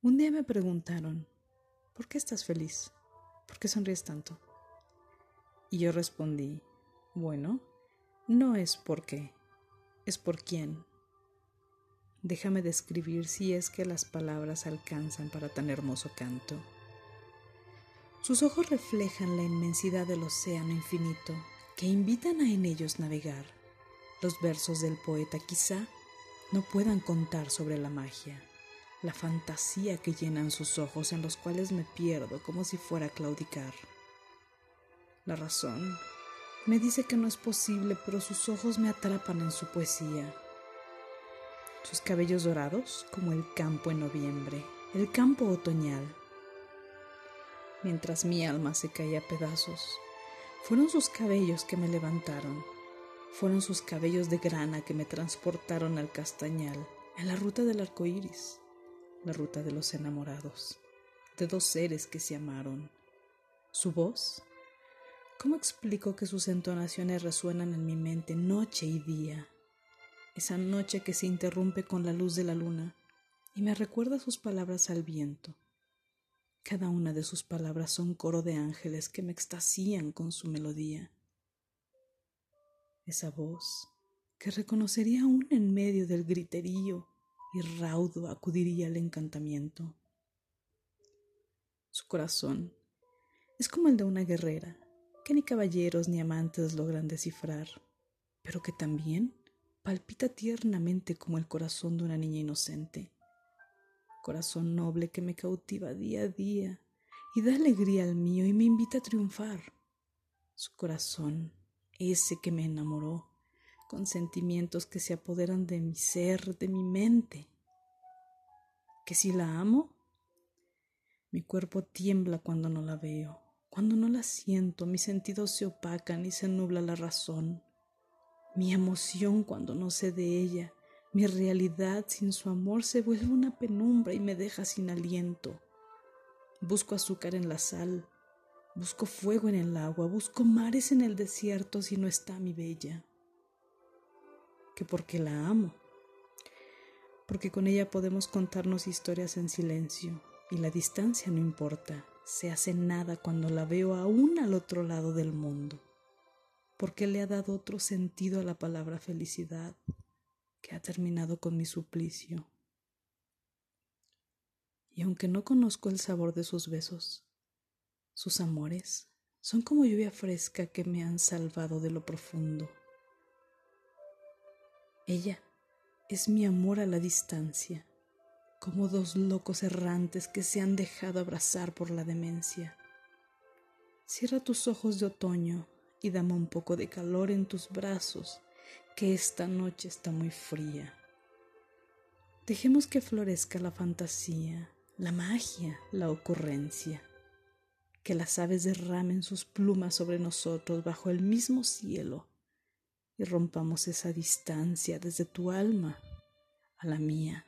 Un día me preguntaron, ¿por qué estás feliz? ¿Por qué sonríes tanto? Y yo respondí, bueno, no es por qué, es por quién. Déjame describir si es que las palabras alcanzan para tan hermoso canto. Sus ojos reflejan la inmensidad del océano infinito que invitan a en ellos navegar. Los versos del poeta quizá no puedan contar sobre la magia la fantasía que llenan sus ojos en los cuales me pierdo como si fuera a claudicar. La razón me dice que no es posible, pero sus ojos me atrapan en su poesía. Sus cabellos dorados como el campo en noviembre, el campo otoñal. Mientras mi alma se caía a pedazos, fueron sus cabellos que me levantaron, fueron sus cabellos de grana que me transportaron al castañal, en la ruta del arco iris la ruta de los enamorados, de dos seres que se amaron. Su voz, ¿cómo explico que sus entonaciones resuenan en mi mente noche y día? Esa noche que se interrumpe con la luz de la luna y me recuerda sus palabras al viento. Cada una de sus palabras son coro de ángeles que me extasían con su melodía. Esa voz que reconocería aún en medio del griterío y raudo acudiría al encantamiento. Su corazón es como el de una guerrera, que ni caballeros ni amantes logran descifrar, pero que también palpita tiernamente como el corazón de una niña inocente. Corazón noble que me cautiva día a día y da alegría al mío y me invita a triunfar. Su corazón, ese que me enamoró, con sentimientos que se apoderan de mi ser, de mi mente. Que si la amo, mi cuerpo tiembla cuando no la veo, cuando no la siento, mis sentidos se opacan y se nubla la razón. Mi emoción cuando no sé de ella, mi realidad sin su amor se vuelve una penumbra y me deja sin aliento. Busco azúcar en la sal, busco fuego en el agua, busco mares en el desierto si no está mi bella que porque la amo, porque con ella podemos contarnos historias en silencio y la distancia no importa, se hace nada cuando la veo aún al otro lado del mundo, porque le ha dado otro sentido a la palabra felicidad que ha terminado con mi suplicio. Y aunque no conozco el sabor de sus besos, sus amores son como lluvia fresca que me han salvado de lo profundo ella es mi amor a la distancia, como dos locos errantes que se han dejado abrazar por la demencia. Cierra tus ojos de otoño y dame un poco de calor en tus brazos, que esta noche está muy fría. Dejemos que florezca la fantasía, la magia, la ocurrencia, que las aves derramen sus plumas sobre nosotros bajo el mismo cielo y rompamos esa distancia desde tu alma a la mía.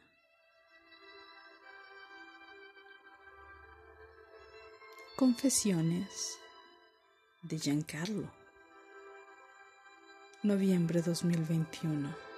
Confesiones de Giancarlo. Noviembre 2021.